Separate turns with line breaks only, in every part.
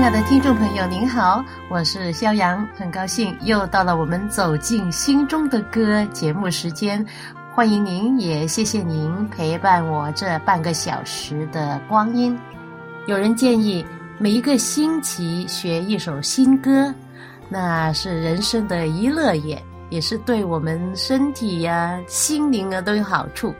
亲爱的听众朋友，您好，我是肖阳，很高兴又到了我们走进心中的歌节目时间，欢迎您，也谢谢您陪伴我这半个小时的光阴。有人建议每一个星期学一首新歌，那是人生的一乐也，也是对我们身体呀、心灵啊都有好处。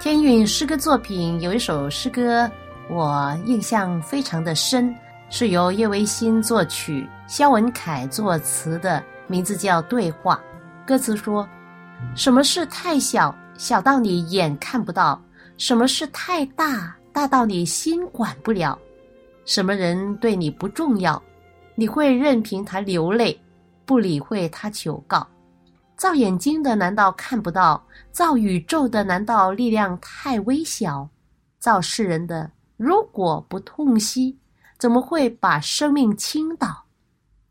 天韵诗歌作品有一首诗歌，我印象非常的深。是由叶维新作曲，肖文凯作词的，名字叫《对话》。歌词说：“什么事太小，小到你眼看不到；什么事太大，大到你心管不了。什么人对你不重要，你会任凭他流泪，不理会他求告。造眼睛的难道看不到？造宇宙的难道力量太微小？造世人的如果不痛惜？”怎么会把生命倾倒？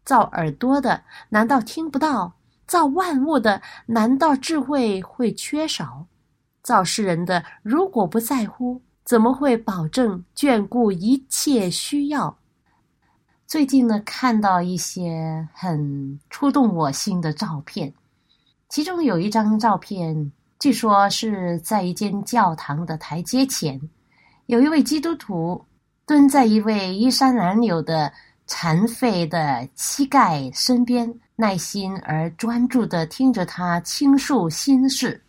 造耳朵的难道听不到？造万物的难道智慧会缺少？造世人的如果不在乎，怎么会保证眷顾一切需要？最近呢，看到一些很触动我心的照片，其中有一张照片，据说是在一间教堂的台阶前，有一位基督徒。蹲在一位衣衫褴褛的残废的乞丐身边，耐心而专注地听着他倾诉心事。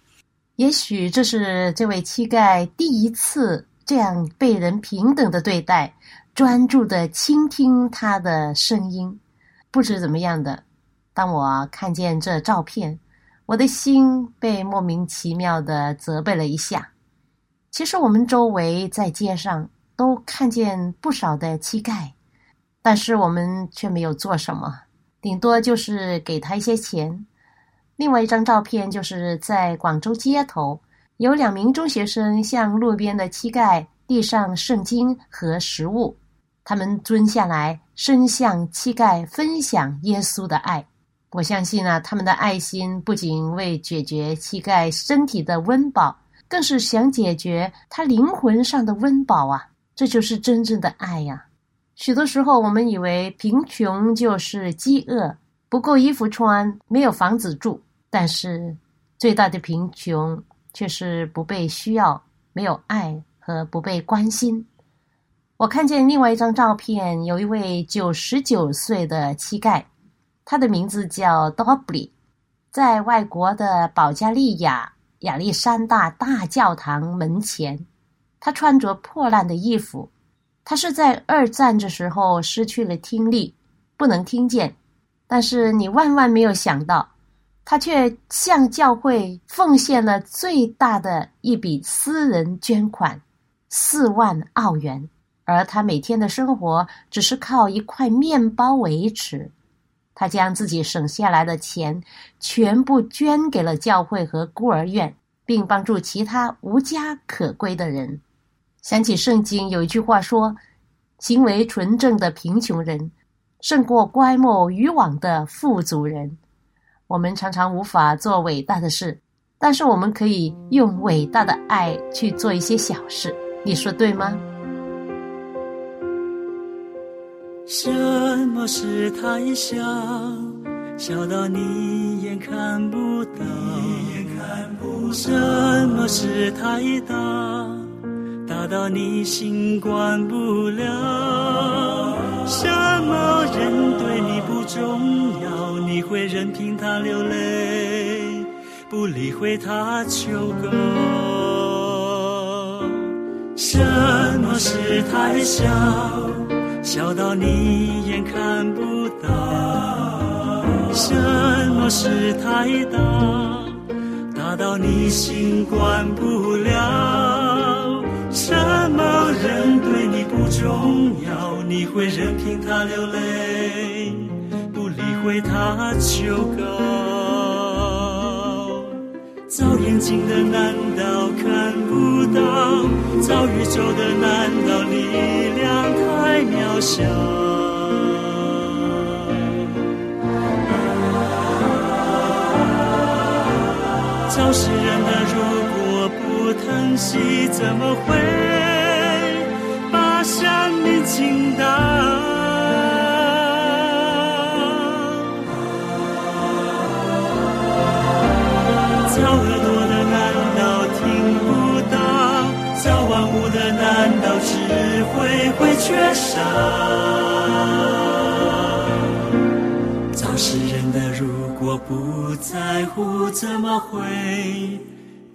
也许这是这位乞丐第一次这样被人平等的对待，专注地倾听他的声音。不知怎么样的，当我看见这照片，我的心被莫名其妙地责备了一下。其实我们周围在街上。都看见不少的乞丐，但是我们却没有做什么，顶多就是给他一些钱。另外一张照片就是在广州街头，有两名中学生向路边的乞丐递上圣经和食物，他们蹲下来，伸向乞丐分享耶稣的爱。我相信啊，他们的爱心不仅为解决乞丐身体的温饱，更是想解决他灵魂上的温饱啊。这就是真正的爱呀！许多时候，我们以为贫穷就是饥饿，不够衣服穿，没有房子住。但是，最大的贫穷却是不被需要，没有爱和不被关心。我看见另外一张照片，有一位九十九岁的乞丐，他的名字叫 Dobby，在外国的保加利亚亚历山大大教堂门前。他穿着破烂的衣服，他是在二战的时候失去了听力，不能听见。但是你万万没有想到，他却向教会奉献了最大的一笔私人捐款——四万澳元。而他每天的生活只是靠一块面包维持。他将自己省下来的钱全部捐给了教会和孤儿院，并帮助其他无家可归的人。想起圣经有一句话说：“行为纯正的贫穷人，胜过乖莫渔网的富足人。”我们常常无法做伟大的事，但是我们可以用伟大的爱去做一些小事。你说对吗？
什么事太小，小到你眼看不到；什么事太大？大到你心管不了，什么人对你不重要，你会任凭他流泪，不理会他求告。什么事太小，小到你眼看不到；什么事太大，大到你心管不了。什么人对你不重要，你会任凭他流泪，不理会他求告。造眼睛的难道看不到？造宇宙的难道力量太渺小？造世人的如果不疼惜，怎么会把生命倾倒？造耳朵的难道听不到？造万物的难道智慧会缺少？造世人的如果不在乎，怎么会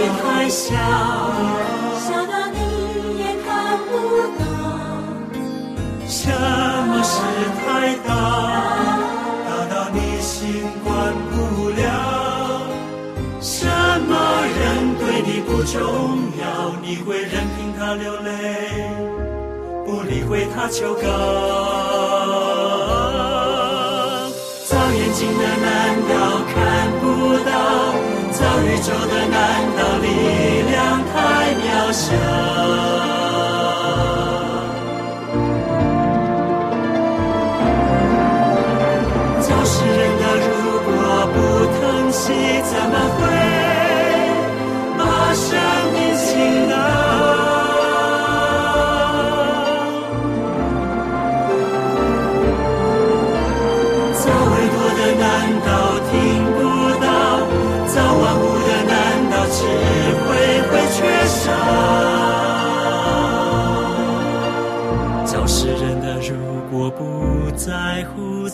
么
事太小，
小到你也看不到；
什么事太大，大到你心管不了。什么人对你不重要，你会任凭他流泪。不理会他求告，造眼睛的难道看不到？造宇宙的难道力量太渺小？造世人的如果不疼惜，怎么会把生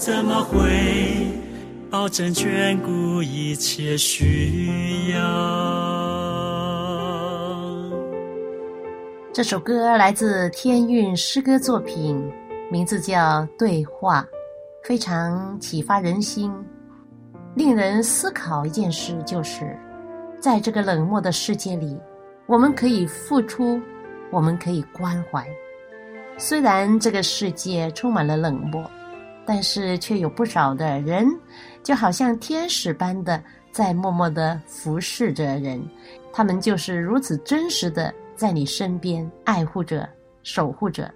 怎么会保证眷顾一切需要？
这首歌来自天韵诗歌作品，名字叫《对话》，非常启发人心，令人思考一件事，就是在这个冷漠的世界里，我们可以付出，我们可以关怀。虽然这个世界充满了冷漠。但是却有不少的人，就好像天使般的在默默的服侍着人，他们就是如此真实的在你身边爱护着、守护着。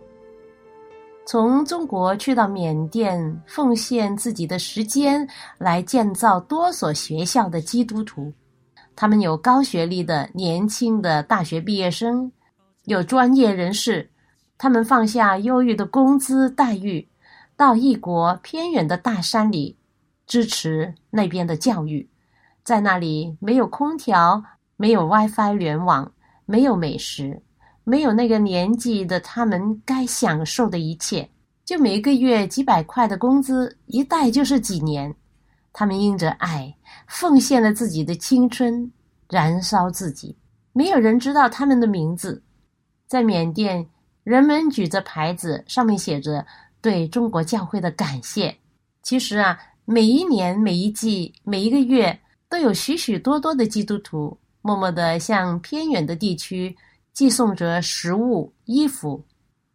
从中国去到缅甸，奉献自己的时间来建造多所学校的基督徒，他们有高学历的年轻的大学毕业生，有专业人士，他们放下优越的工资待遇。到异国偏远的大山里，支持那边的教育，在那里没有空调，没有 WiFi 联网，没有美食，没有那个年纪的他们该享受的一切，就每个月几百块的工资，一带就是几年。他们因着爱，奉献了自己的青春，燃烧自己。没有人知道他们的名字。在缅甸，人们举着牌子，上面写着。对中国教会的感谢，其实啊，每一年、每一季、每一个月，都有许许多多的基督徒默默地向偏远的地区寄送着食物、衣服。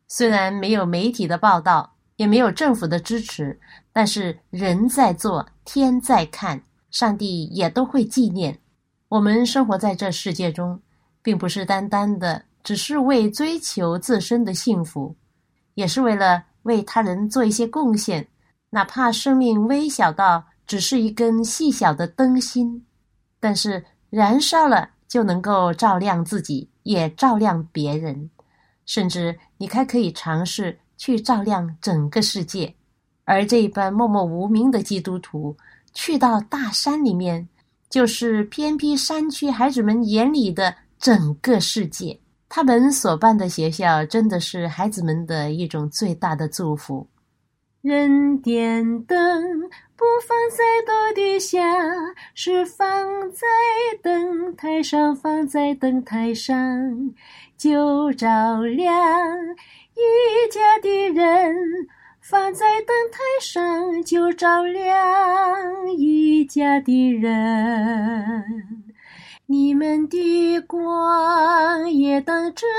虽然没有媒体的报道，也没有政府的支持，但是人在做，天在看，上帝也都会纪念。我们生活在这世界中，并不是单单的只是为追求自身的幸福，也是为了。为他人做一些贡献，哪怕生命微小到只是一根细小的灯芯，但是燃烧了就能够照亮自己，也照亮别人，甚至你还可以尝试去照亮整个世界。而这一般默默无名的基督徒，去到大山里面，就是偏僻山区孩子们眼里的整个世界。他们所办的学校，真的是孩子们的一种最大的祝福。人点灯不放在斗底下，是放在灯台上，放在灯台上就照亮一家的人。放在灯台上，就照亮一家的人。你们的光也当这样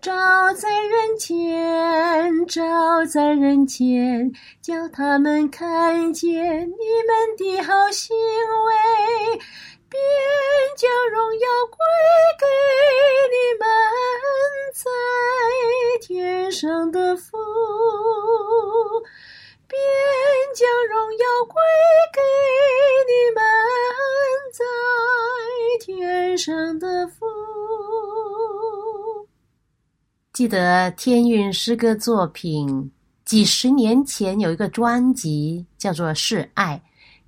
照在人间，照在人间，叫他们看见你们的好行为，便将荣耀归给你们在天上的父。便将荣耀归给你们在天上的父。记得天韵诗歌作品，几十年前有一个专辑叫做《示爱》，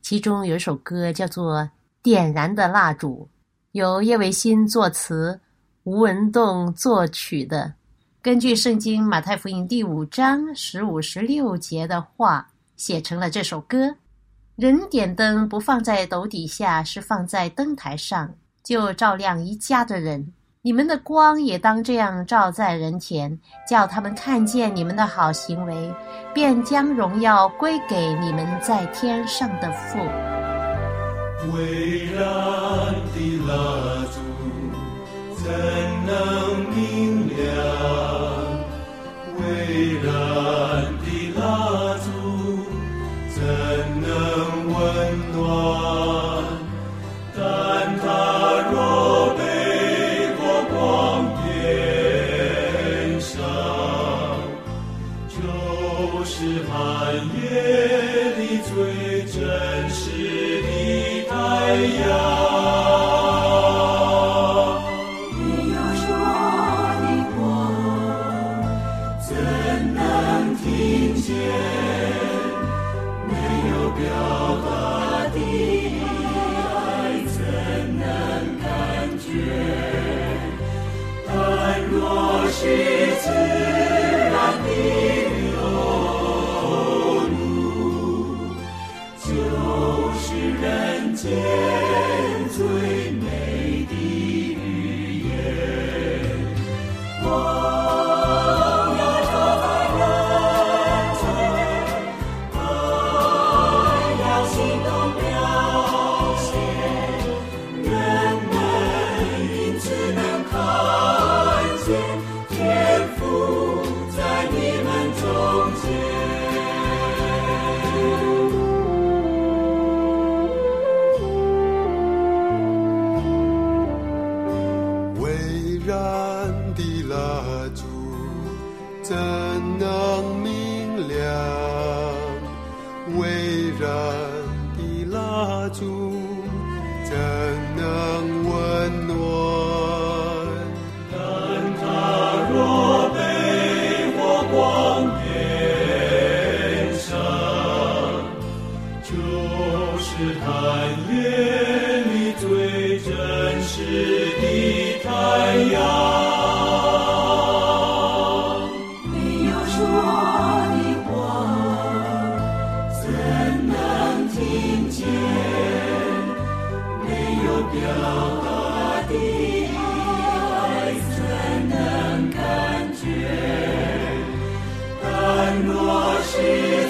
其中有一首歌叫做《点燃的蜡烛》，由叶维新作词，吴文栋作曲的。根据圣经马太福音第五章十五、十六节的话，写成了这首歌。人点灯不放在斗底下，是放在灯台上，就照亮一家的人。你们的光也当这样照在人前，叫他们看见你们的好行为，便将荣耀归给你们在天上的父。
微燃的蜡烛，怎能微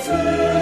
天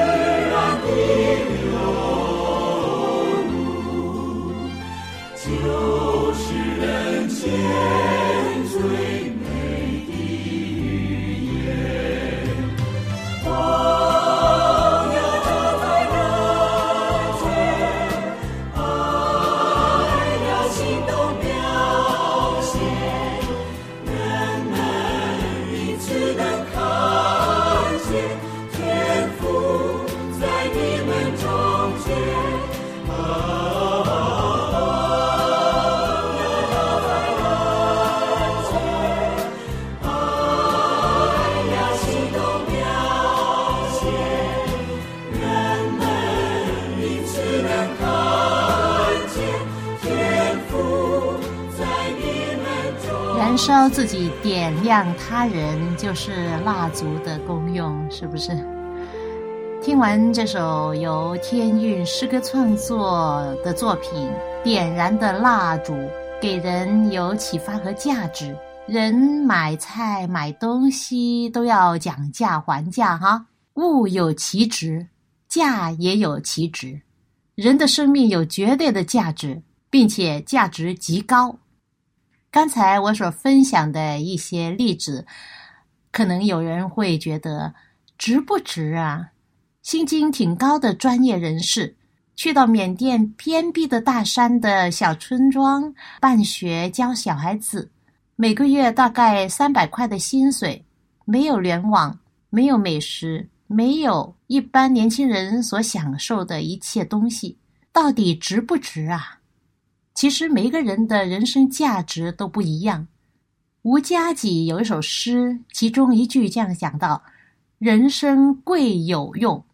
燃烧自己，点亮他人，就是蜡烛的功用，是不是？听完这首由天韵诗歌创作的作品《点燃的蜡烛》，给人有启发和价值。人买菜买东西都要讲价还价哈，物有其值，价也有其值。人的生命有绝对的价值，并且价值极高。刚才我所分享的一些例子，可能有人会觉得值不值啊？薪金挺高的专业人士，去到缅甸偏僻的大山的小村庄办学教小孩子，每个月大概三百块的薪水，没有联网，没有美食，没有一般年轻人所享受的一切东西，到底值不值啊？其实每个人的人生价值都不一样。吴家己有一首诗，其中一句这样讲到：“人生贵有用。”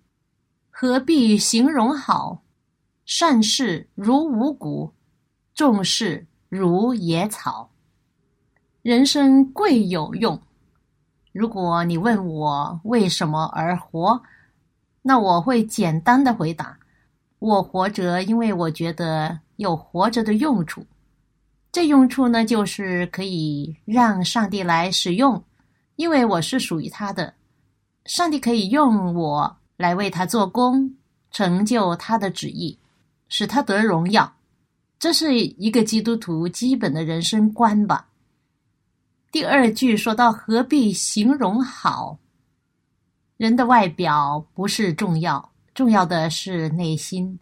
何必形容好？善事如五谷，重事如野草。人生贵有用。如果你问我为什么而活，那我会简单的回答：我活着，因为我觉得有活着的用处。这用处呢，就是可以让上帝来使用，因为我是属于他的。上帝可以用我。来为他做工，成就他的旨意，使他得荣耀，这是一个基督徒基本的人生观吧。第二句说到何必形容好？人的外表不是重要，重要的是内心。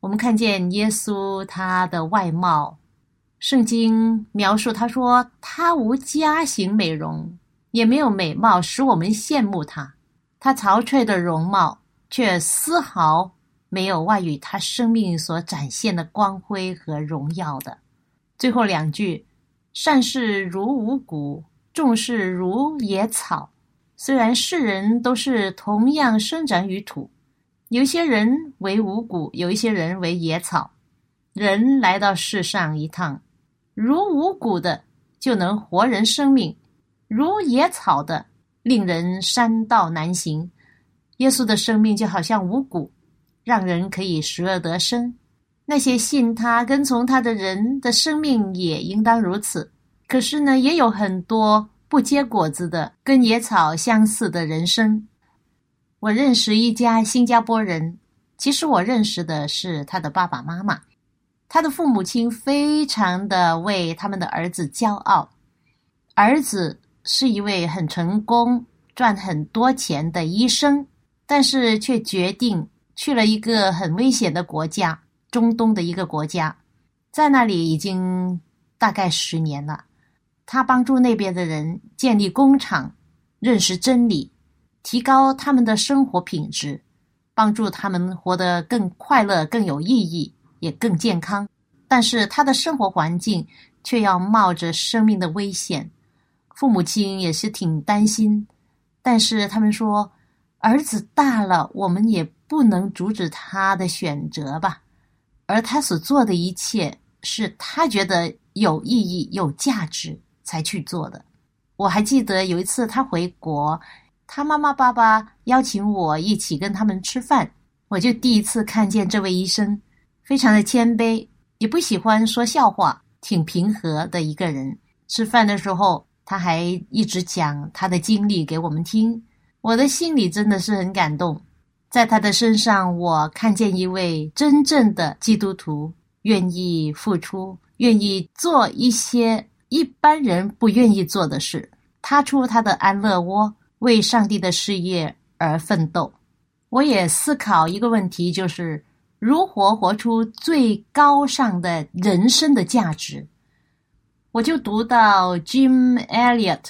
我们看见耶稣他的外貌，圣经描述他说他无家型美容，也没有美貌使我们羡慕他。他憔悴的容貌，却丝毫没有外于他生命所展现的光辉和荣耀的。最后两句：“善事如五谷，重事如野草。”虽然世人都是同样生长于土，有些人为五谷，有一些人为野草。人来到世上一趟，如五谷的就能活人生命，如野草的。令人山道难行。耶稣的生命就好像五谷，让人可以食而得生。那些信他、跟从他的人的生命也应当如此。可是呢，也有很多不结果子的，跟野草相似的人生。我认识一家新加坡人，其实我认识的是他的爸爸妈妈。他的父母亲非常的为他们的儿子骄傲，儿子。是一位很成功、赚很多钱的医生，但是却决定去了一个很危险的国家——中东的一个国家，在那里已经大概十年了。他帮助那边的人建立工厂，认识真理，提高他们的生活品质，帮助他们活得更快乐、更有意义，也更健康。但是他的生活环境却要冒着生命的危险。父母亲也是挺担心，但是他们说，儿子大了，我们也不能阻止他的选择吧。而他所做的一切，是他觉得有意义、有价值才去做的。我还记得有一次他回国，他妈妈、爸爸邀请我一起跟他们吃饭，我就第一次看见这位医生，非常的谦卑，也不喜欢说笑话，挺平和的一个人。吃饭的时候。他还一直讲他的经历给我们听，我的心里真的是很感动。在他的身上，我看见一位真正的基督徒，愿意付出，愿意做一些一般人不愿意做的事，踏出他的安乐窝，为上帝的事业而奋斗。我也思考一个问题，就是如何活出最高尚的人生的价值。我就读到 Jim Elliot，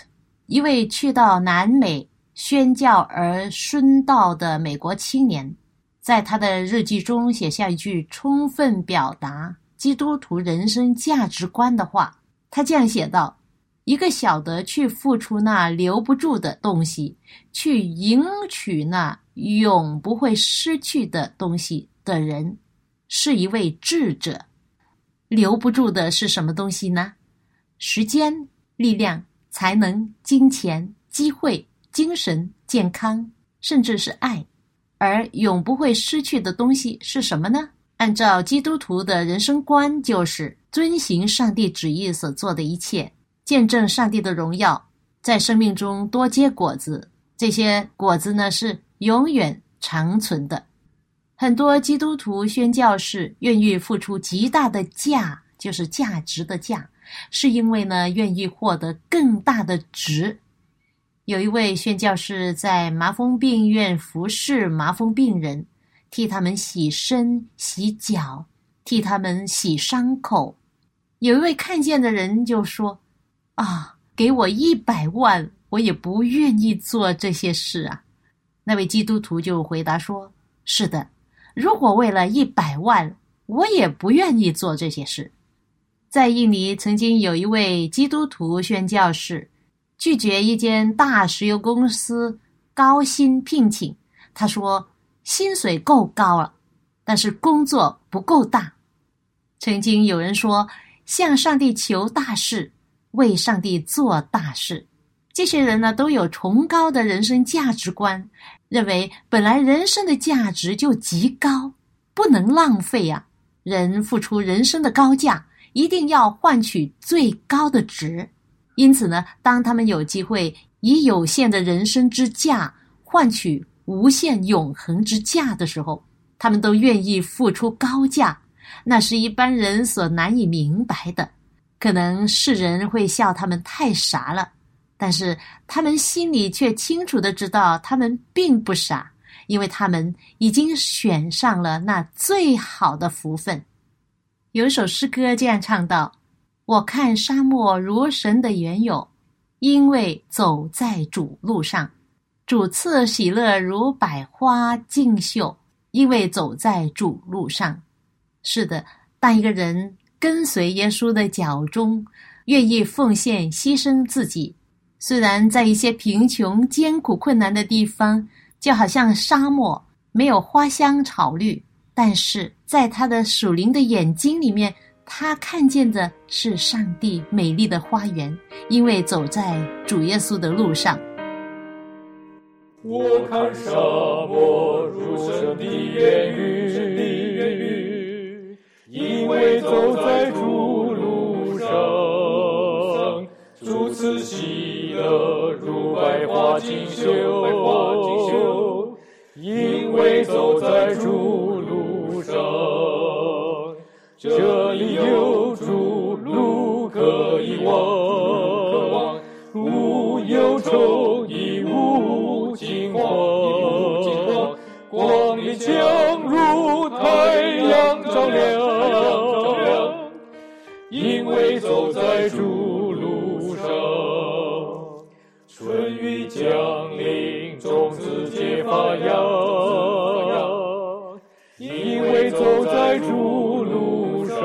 一位去到南美宣教而殉道的美国青年，在他的日记中写下一句充分表达基督徒人生价值观的话。他这样写道：“一个晓得去付出那留不住的东西，去赢取那永不会失去的东西的人，是一位智者。留不住的是什么东西呢？”时间力量、才能、金钱、机会、精神、健康，甚至是爱。而永不会失去的东西是什么呢？按照基督徒的人生观，就是遵行上帝旨意所做的一切，见证上帝的荣耀，在生命中多结果子。这些果子呢，是永远长存的。很多基督徒宣教士愿意付出极大的价，就是价值的价，是因为呢，愿意获得更大的值。有一位宣教士在麻风病院服侍麻风病人，替他们洗身、洗脚，替他们洗伤口。有一位看见的人就说：“啊，给我一百万，我也不愿意做这些事啊。”那位基督徒就回答说：“是的，如果为了一百万，我也不愿意做这些事。”在印尼曾经有一位基督徒宣教士。拒绝一间大石油公司高薪聘请，他说薪水够高了，但是工作不够大。曾经有人说向上帝求大事，为上帝做大事。这些人呢都有崇高的人生价值观，认为本来人生的价值就极高，不能浪费呀。人付出人生的高价，一定要换取最高的值。因此呢，当他们有机会以有限的人生之价换取无限永恒之价的时候，他们都愿意付出高价。那是一般人所难以明白的。可能世人会笑他们太傻了，但是他们心里却清楚的知道，他们并不傻，因为他们已经选上了那最好的福分。有一首诗歌这样唱道。我看沙漠如神的原有，因为走在主路上；主赐喜乐如百花竞秀，因为走在主路上。是的，当一个人跟随耶稣的脚中，愿意奉献牺牲自己，虽然在一些贫穷、艰苦、困难的地方，就好像沙漠没有花香草绿，但是在他的属灵的眼睛里面。他看见的是上帝美丽的花园，因为走在主耶稣的路上。
我看沙漠如神的言语，因为走在主路上，如此喜乐如百花锦绣，因为走在主在主路上，春雨降临，种子结发芽，因为走在主路上。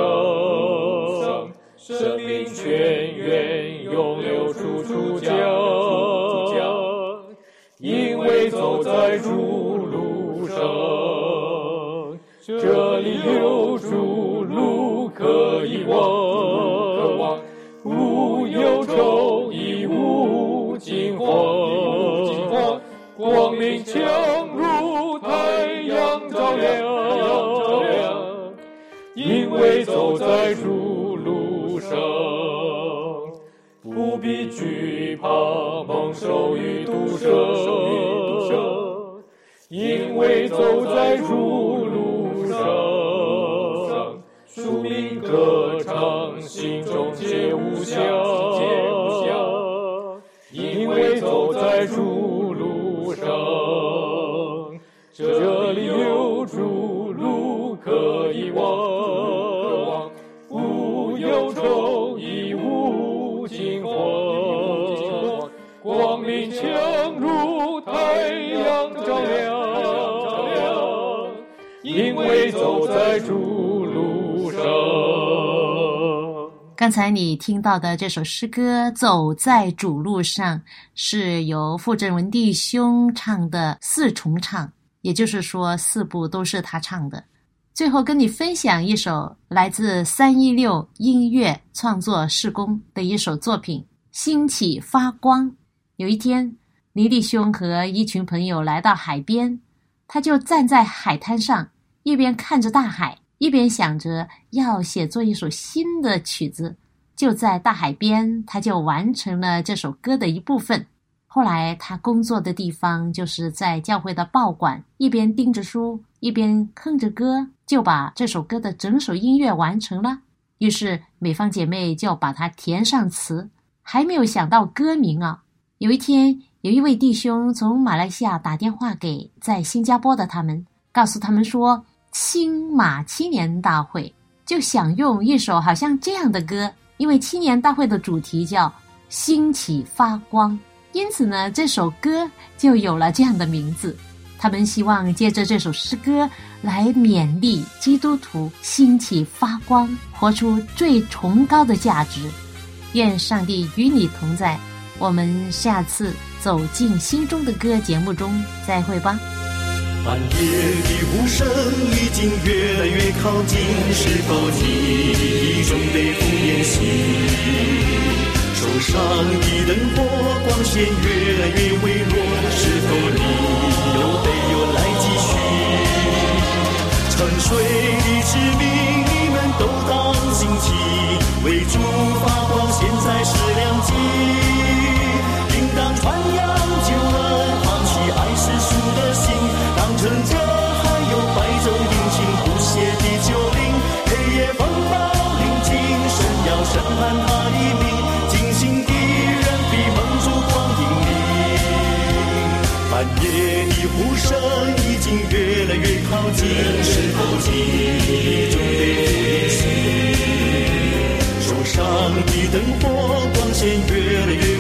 生命泉源永流出出江，因为走在主路上，这里有主路可以往，忧愁，亦无惊慌，光明强如太阳照亮，因为走在主。路上，不必惧怕猛兽与毒蛇，因为走在主路上，树民歌唱，心中皆无暇，主路上，这里有主路可以往。无忧愁亦无惊慌，光临强如太阳照亮，因为走在主
刚才你听到的这首诗歌《走在主路上》，是由傅振文弟兄唱的四重唱，也就是说四部都是他唱的。最后跟你分享一首来自三一六音乐创作施工的一首作品。兴起发光。有一天，尼弟兄和一群朋友来到海边，他就站在海滩上，一边看着大海，一边想着要写作一首新的曲子。就在大海边，他就完成了这首歌的一部分。后来，他工作的地方就是在教会的报馆，一边盯着书，一边哼着歌，就把这首歌的整首音乐完成了。于是，美方姐妹就把它填上词，还没有想到歌名啊。有一天，有一位弟兄从马来西亚打电话给在新加坡的他们，告诉他们说，新马青年大会就想用一首好像这样的歌，因为青年大会的主题叫“兴起发光”，因此呢，这首歌就有了这样的名字。他们希望借着这首诗歌来勉励基督徒兴起发光，活出最崇高的价值。愿上帝与你同在。我们下次走进心中的歌节目中再会吧。
半夜的无声已经越来越靠近，是否你已准备赴宴席？手上的灯火光线越来越微弱，是否你又得又来继续？沉睡的士兵，你们都当心起，为主发光，现在是良机。当传扬江畔那一片，惊醒的人比梦中光影里，半夜的呼声已经越来越靠近，是否继续追寻？手上的灯火，光线越来越。